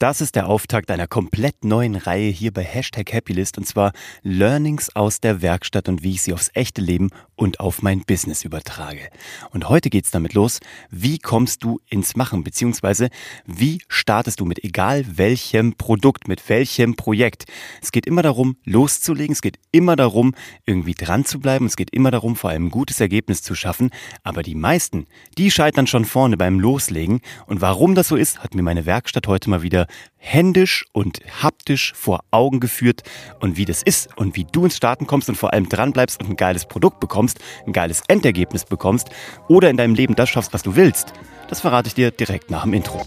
Das ist der Auftakt einer komplett neuen Reihe hier bei Hashtag Happylist und zwar Learnings aus der Werkstatt und wie ich sie aufs echte Leben und auf mein Business übertrage. Und heute geht's damit los, wie kommst du ins Machen, beziehungsweise wie startest du mit egal welchem Produkt, mit welchem Projekt. Es geht immer darum, loszulegen, es geht immer darum, irgendwie dran zu bleiben, es geht immer darum, vor allem ein gutes Ergebnis zu schaffen, aber die meisten, die scheitern schon vorne beim Loslegen. Und warum das so ist, hat mir meine Werkstatt heute mal wieder händisch und haptisch vor Augen geführt. Und wie das ist und wie du ins Starten kommst und vor allem dran bleibst und ein geiles Produkt bekommst, ein geiles Endergebnis bekommst oder in deinem Leben das schaffst, was du willst, das verrate ich dir direkt nach dem Intro.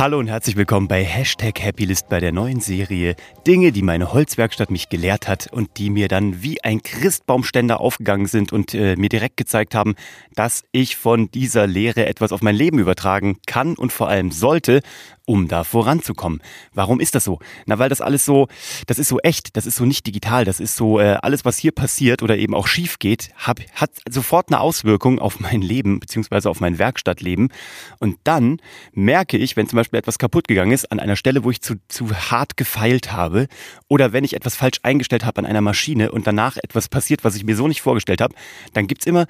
Hallo und herzlich willkommen bei Hashtag Happylist bei der neuen Serie Dinge, die meine Holzwerkstatt mich gelehrt hat und die mir dann wie ein Christbaumständer aufgegangen sind und äh, mir direkt gezeigt haben, dass ich von dieser Lehre etwas auf mein Leben übertragen kann und vor allem sollte um da voranzukommen. Warum ist das so? Na, weil das alles so, das ist so echt, das ist so nicht digital, das ist so, äh, alles, was hier passiert oder eben auch schief geht, hab, hat sofort eine Auswirkung auf mein Leben, beziehungsweise auf mein Werkstattleben. Und dann merke ich, wenn zum Beispiel etwas kaputt gegangen ist, an einer Stelle, wo ich zu, zu hart gefeilt habe, oder wenn ich etwas falsch eingestellt habe an einer Maschine und danach etwas passiert, was ich mir so nicht vorgestellt habe, dann gibt's immer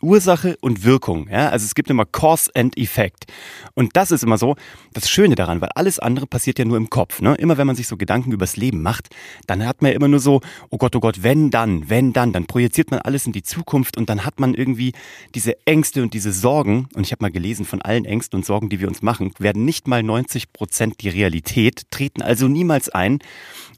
Ursache und Wirkung. Ja? Also es gibt immer Cause and Effect. Und das ist immer so, das Schöne daran, weil alles andere passiert ja nur im Kopf. Ne? Immer wenn man sich so Gedanken übers Leben macht, dann hat man ja immer nur so, oh Gott, oh Gott, wenn dann, wenn dann, dann projiziert man alles in die Zukunft und dann hat man irgendwie diese Ängste und diese Sorgen. Und ich habe mal gelesen, von allen Ängsten und Sorgen, die wir uns machen, werden nicht mal 90 Prozent die Realität, treten also niemals ein.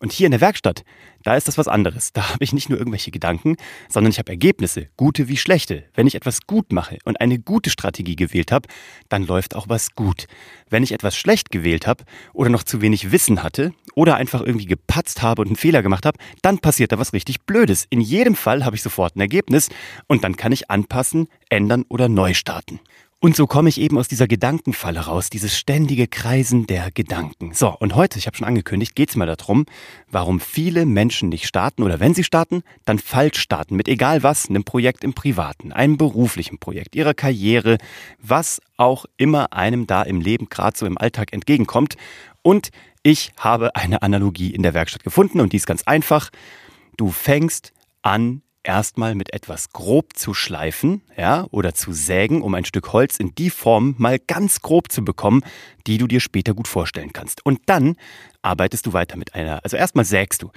Und hier in der Werkstatt, da ist das was anderes. Da habe ich nicht nur irgendwelche Gedanken, sondern ich habe Ergebnisse, gute wie schlechte. Wenn ich etwas gut mache und eine gute Strategie gewählt habe, dann läuft auch was gut. Wenn ich etwas schlecht gewählt habe oder noch zu wenig Wissen hatte oder einfach irgendwie gepatzt habe und einen Fehler gemacht habe, dann passiert da was richtig Blödes. In jedem Fall habe ich sofort ein Ergebnis und dann kann ich anpassen, ändern oder neu starten. Und so komme ich eben aus dieser Gedankenfalle raus, dieses ständige Kreisen der Gedanken. So, und heute, ich habe schon angekündigt, geht es mal darum, warum viele Menschen nicht starten oder wenn sie starten, dann falsch starten mit egal was, einem Projekt im Privaten, einem beruflichen Projekt, ihrer Karriere, was auch immer einem da im Leben gerade so im Alltag entgegenkommt. Und ich habe eine Analogie in der Werkstatt gefunden und die ist ganz einfach. Du fängst an, erstmal mit etwas grob zu schleifen, ja, oder zu sägen, um ein Stück Holz in die Form mal ganz grob zu bekommen, die du dir später gut vorstellen kannst. Und dann arbeitest du weiter mit einer, also erstmal sägst du.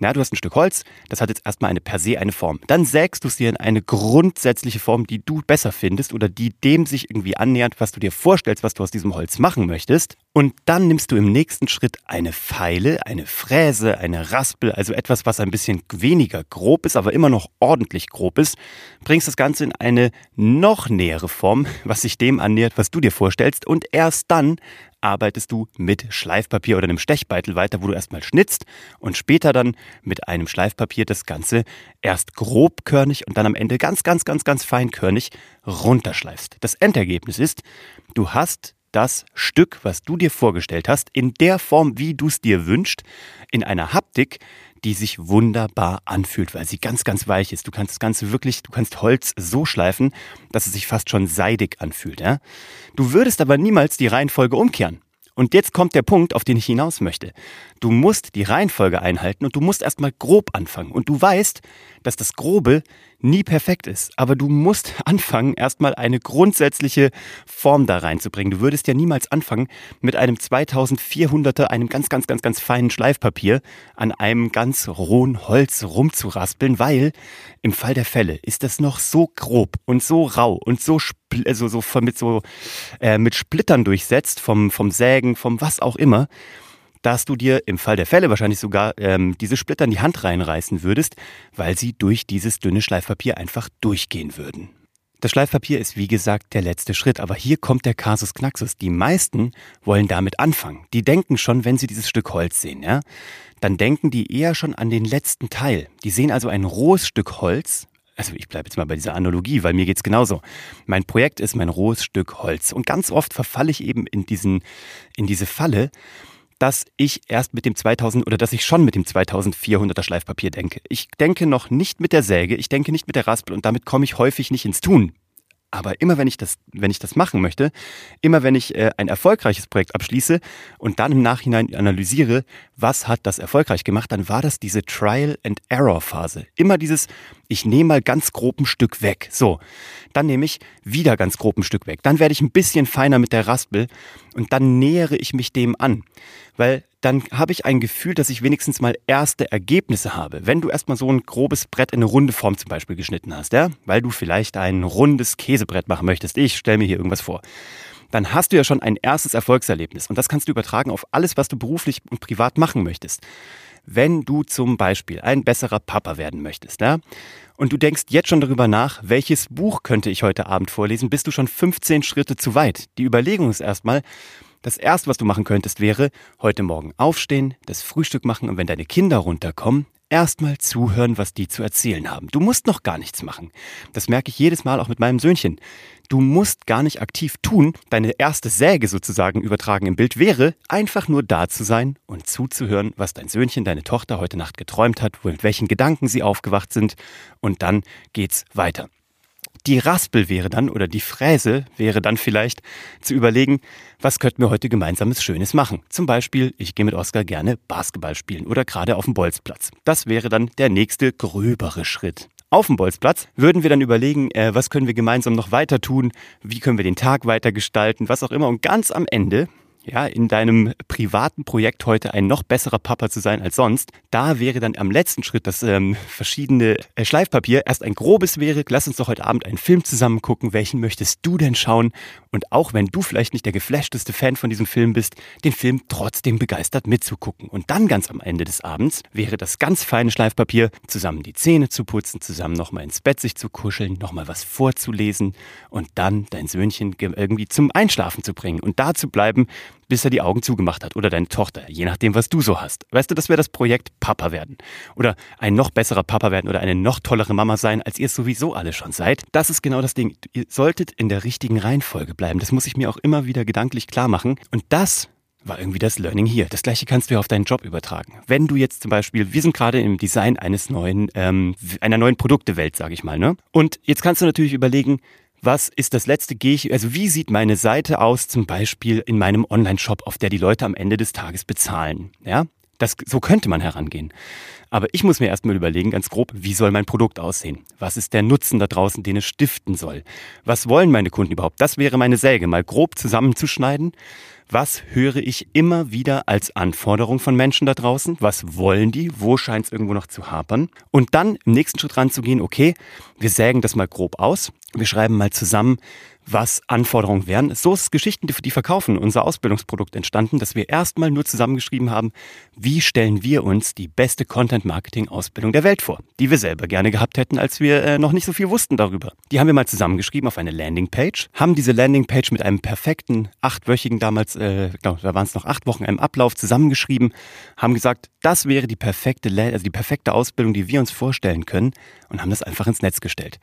Na, du hast ein Stück Holz, das hat jetzt erstmal eine per se eine Form. Dann sägst du es dir in eine grundsätzliche Form, die du besser findest oder die dem sich irgendwie annähert, was du dir vorstellst, was du aus diesem Holz machen möchtest. Und dann nimmst du im nächsten Schritt eine Feile, eine Fräse, eine Raspel, also etwas, was ein bisschen weniger grob ist, aber immer noch ordentlich grob ist, bringst das Ganze in eine noch nähere Form, was sich dem annähert, was du dir vorstellst. Und erst dann arbeitest du mit Schleifpapier oder einem Stechbeitel weiter, wo du erstmal schnitzt und später dann mit einem Schleifpapier das Ganze erst grobkörnig und dann am Ende ganz, ganz, ganz, ganz feinkörnig runterschleifst. Das Endergebnis ist, du hast das Stück, was du dir vorgestellt hast, in der Form, wie du es dir wünschst, in einer Haptik, die sich wunderbar anfühlt, weil sie ganz, ganz weich ist. Du kannst das Ganze wirklich, du kannst Holz so schleifen, dass es sich fast schon seidig anfühlt. Ja? Du würdest aber niemals die Reihenfolge umkehren. Und jetzt kommt der Punkt, auf den ich hinaus möchte. Du musst die Reihenfolge einhalten und du musst erstmal grob anfangen. Und du weißt, dass das Grobe nie perfekt ist. Aber du musst anfangen, erstmal eine grundsätzliche Form da reinzubringen. Du würdest ja niemals anfangen, mit einem 2400er, einem ganz, ganz, ganz, ganz feinen Schleifpapier an einem ganz rohen Holz rumzuraspeln, weil im Fall der Fälle ist das noch so grob und so rau und so also so mit so äh, mit Splittern durchsetzt vom vom Sägen, vom was auch immer dass du dir im Fall der Fälle wahrscheinlich sogar ähm, diese Splitter in die Hand reinreißen würdest, weil sie durch dieses dünne Schleifpapier einfach durchgehen würden. Das Schleifpapier ist wie gesagt der letzte Schritt, aber hier kommt der Kasus Knaxus. Die meisten wollen damit anfangen. Die denken schon, wenn sie dieses Stück Holz sehen, ja, dann denken die eher schon an den letzten Teil. Die sehen also ein rohes Stück Holz. Also ich bleibe jetzt mal bei dieser Analogie, weil mir geht's genauso. Mein Projekt ist mein rohes Stück Holz und ganz oft verfalle ich eben in diesen in diese Falle dass ich erst mit dem 2000 oder dass ich schon mit dem 2400er Schleifpapier denke. Ich denke noch nicht mit der Säge, ich denke nicht mit der Raspel und damit komme ich häufig nicht ins Tun. Aber immer wenn ich das, wenn ich das machen möchte, immer wenn ich äh, ein erfolgreiches Projekt abschließe und dann im Nachhinein analysiere, was hat das erfolgreich gemacht, dann war das diese Trial and Error Phase. Immer dieses, ich nehme mal ganz grob ein Stück weg. So, dann nehme ich wieder ganz grob ein Stück weg. Dann werde ich ein bisschen feiner mit der Raspel und dann nähere ich mich dem an. Weil dann habe ich ein Gefühl, dass ich wenigstens mal erste Ergebnisse habe. Wenn du erstmal so ein grobes Brett in eine runde Form zum Beispiel geschnitten hast, ja, weil du vielleicht ein rundes Käsebrett machen möchtest, ich stelle mir hier irgendwas vor, dann hast du ja schon ein erstes Erfolgserlebnis und das kannst du übertragen auf alles, was du beruflich und privat machen möchtest. Wenn du zum Beispiel ein besserer Papa werden möchtest, ja, und du denkst jetzt schon darüber nach, welches Buch könnte ich heute Abend vorlesen, bist du schon 15 Schritte zu weit. Die Überlegung ist erstmal, das erste, was du machen könntest, wäre heute Morgen aufstehen, das Frühstück machen und wenn deine Kinder runterkommen, erstmal zuhören, was die zu erzählen haben. Du musst noch gar nichts machen. Das merke ich jedes Mal auch mit meinem Söhnchen. Du musst gar nicht aktiv tun. Deine erste Säge sozusagen übertragen im Bild wäre, einfach nur da zu sein und zuzuhören, was dein Söhnchen, deine Tochter heute Nacht geträumt hat, mit welchen Gedanken sie aufgewacht sind. Und dann geht's weiter. Die Raspel wäre dann oder die Fräse wäre dann vielleicht zu überlegen, was könnten wir heute gemeinsames Schönes machen? Zum Beispiel, ich gehe mit Oskar gerne Basketball spielen oder gerade auf dem Bolzplatz. Das wäre dann der nächste gröbere Schritt. Auf dem Bolzplatz würden wir dann überlegen, äh, was können wir gemeinsam noch weiter tun, wie können wir den Tag weiter gestalten, was auch immer. Und ganz am Ende ja, in deinem privaten Projekt heute ein noch besserer Papa zu sein als sonst. Da wäre dann am letzten Schritt das ähm, verschiedene äh, Schleifpapier erst ein grobes wäre. Lass uns doch heute Abend einen Film zusammen gucken. Welchen möchtest du denn schauen? Und auch wenn du vielleicht nicht der geflashteste Fan von diesem Film bist, den Film trotzdem begeistert mitzugucken. Und dann ganz am Ende des Abends wäre das ganz feine Schleifpapier, zusammen die Zähne zu putzen, zusammen nochmal ins Bett sich zu kuscheln, nochmal was vorzulesen und dann dein Söhnchen irgendwie zum Einschlafen zu bringen und da zu bleiben, bis er die Augen zugemacht hat oder deine Tochter, je nachdem, was du so hast. Weißt du, das wäre das Projekt Papa werden oder ein noch besserer Papa werden oder eine noch tollere Mama sein, als ihr es sowieso alle schon seid. Das ist genau das Ding. Ihr solltet in der richtigen Reihenfolge bleiben. Das muss ich mir auch immer wieder gedanklich klar machen. Und das war irgendwie das Learning hier. Das gleiche kannst du ja auf deinen Job übertragen. Wenn du jetzt zum Beispiel, wir sind gerade im Design eines neuen, ähm, einer neuen Produktewelt, sage ich mal, ne? Und jetzt kannst du natürlich überlegen, was ist das letzte gehe ich, also wie sieht meine Seite aus, zum Beispiel in meinem Online-Shop, auf der die Leute am Ende des Tages bezahlen? Ja, das, so könnte man herangehen. Aber ich muss mir erstmal überlegen, ganz grob, wie soll mein Produkt aussehen? Was ist der Nutzen da draußen, den es stiften soll? Was wollen meine Kunden überhaupt? Das wäre meine Säge, mal grob zusammenzuschneiden was höre ich immer wieder als Anforderung von Menschen da draußen? Was wollen die? Wo scheint es irgendwo noch zu hapern? Und dann im nächsten Schritt ranzugehen, okay, wir sägen das mal grob aus. Wir schreiben mal zusammen, was Anforderungen wären. So ist Geschichten, die, verkaufen, unser Ausbildungsprodukt entstanden, dass wir erstmal nur zusammengeschrieben haben, wie stellen wir uns die beste Content-Marketing-Ausbildung der Welt vor, die wir selber gerne gehabt hätten, als wir äh, noch nicht so viel wussten darüber. Die haben wir mal zusammengeschrieben auf eine Landingpage, haben diese Landingpage mit einem perfekten, achtwöchigen damals, äh, da waren es noch acht Wochen, einem Ablauf zusammengeschrieben, haben gesagt, das wäre die perfekte, also die perfekte Ausbildung, die wir uns vorstellen können und haben das einfach ins Netz gestellt.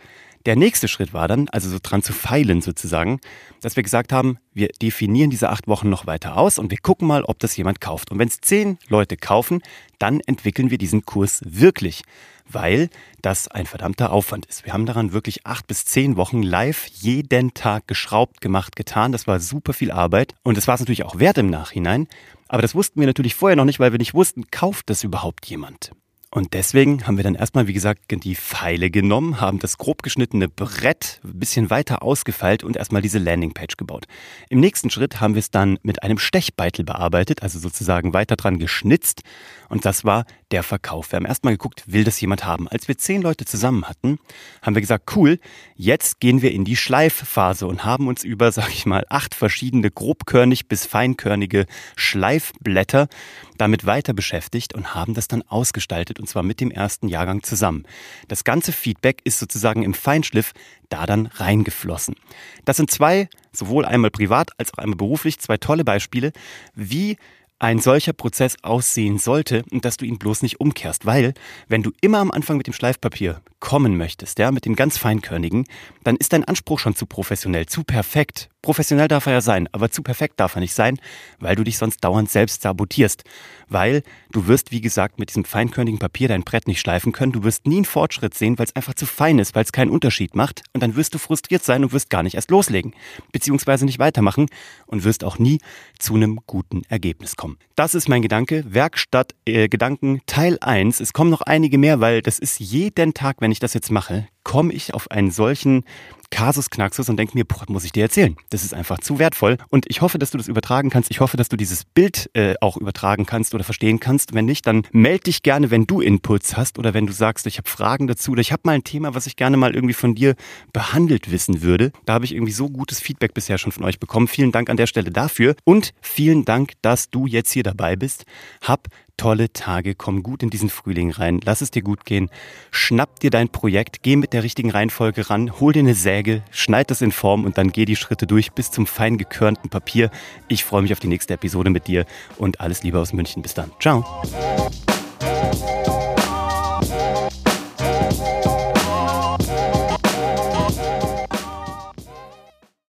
Der nächste Schritt war dann, also so dran zu feilen sozusagen, dass wir gesagt haben, wir definieren diese acht Wochen noch weiter aus und wir gucken mal, ob das jemand kauft. Und wenn es zehn Leute kaufen, dann entwickeln wir diesen Kurs wirklich, weil das ein verdammter Aufwand ist. Wir haben daran wirklich acht bis zehn Wochen live jeden Tag geschraubt, gemacht, getan. Das war super viel Arbeit und das war es natürlich auch wert im Nachhinein. Aber das wussten wir natürlich vorher noch nicht, weil wir nicht wussten, kauft das überhaupt jemand? Und deswegen haben wir dann erstmal, wie gesagt, die Pfeile genommen, haben das grob geschnittene Brett ein bisschen weiter ausgefeilt und erstmal diese Landingpage gebaut. Im nächsten Schritt haben wir es dann mit einem Stechbeitel bearbeitet, also sozusagen weiter dran geschnitzt. Und das war der Verkauf. Wir haben erstmal geguckt, will das jemand haben? Als wir zehn Leute zusammen hatten, haben wir gesagt, cool, jetzt gehen wir in die Schleifphase und haben uns über, sag ich mal, acht verschiedene grobkörnig bis feinkörnige Schleifblätter damit weiter beschäftigt und haben das dann ausgestaltet und zwar mit dem ersten Jahrgang zusammen. Das ganze Feedback ist sozusagen im Feinschliff da dann reingeflossen. Das sind zwei, sowohl einmal privat als auch einmal beruflich, zwei tolle Beispiele, wie ein solcher Prozess aussehen sollte und dass du ihn bloß nicht umkehrst, weil wenn du immer am Anfang mit dem Schleifpapier kommen möchtest, ja, mit dem ganz feinkörnigen, dann ist dein Anspruch schon zu professionell, zu perfekt, Professionell darf er ja sein, aber zu perfekt darf er nicht sein, weil du dich sonst dauernd selbst sabotierst. Weil du wirst, wie gesagt, mit diesem feinkörnigen Papier dein Brett nicht schleifen können. Du wirst nie einen Fortschritt sehen, weil es einfach zu fein ist, weil es keinen Unterschied macht. Und dann wirst du frustriert sein und wirst gar nicht erst loslegen. Beziehungsweise nicht weitermachen und wirst auch nie zu einem guten Ergebnis kommen. Das ist mein Gedanke. Werkstatt äh, Gedanken Teil 1. Es kommen noch einige mehr, weil das ist jeden Tag, wenn ich das jetzt mache, komme ich auf einen solchen Kasus Knaxus und denke mir, boah, muss ich dir erzählen. Das ist einfach zu wertvoll. Und ich hoffe, dass du das übertragen kannst. Ich hoffe, dass du dieses Bild äh, auch übertragen kannst oder verstehen kannst. Wenn nicht, dann melde dich gerne, wenn du Inputs hast oder wenn du sagst, ich habe Fragen dazu oder ich habe mal ein Thema, was ich gerne mal irgendwie von dir behandelt wissen würde. Da habe ich irgendwie so gutes Feedback bisher schon von euch bekommen. Vielen Dank an der Stelle dafür und vielen Dank, dass du jetzt hier dabei bist. Hab tolle Tage, komm gut in diesen Frühling rein, lass es dir gut gehen, schnapp dir dein Projekt, geh mit der richtigen Reihenfolge ran, hol dir eine Säge, schneid das in Form und dann geh die Schritte durch bis zum fein gekörnten Papier. Ich freue mich auf die nächste Episode mit dir und alles Liebe aus München. Bis dann. Ciao.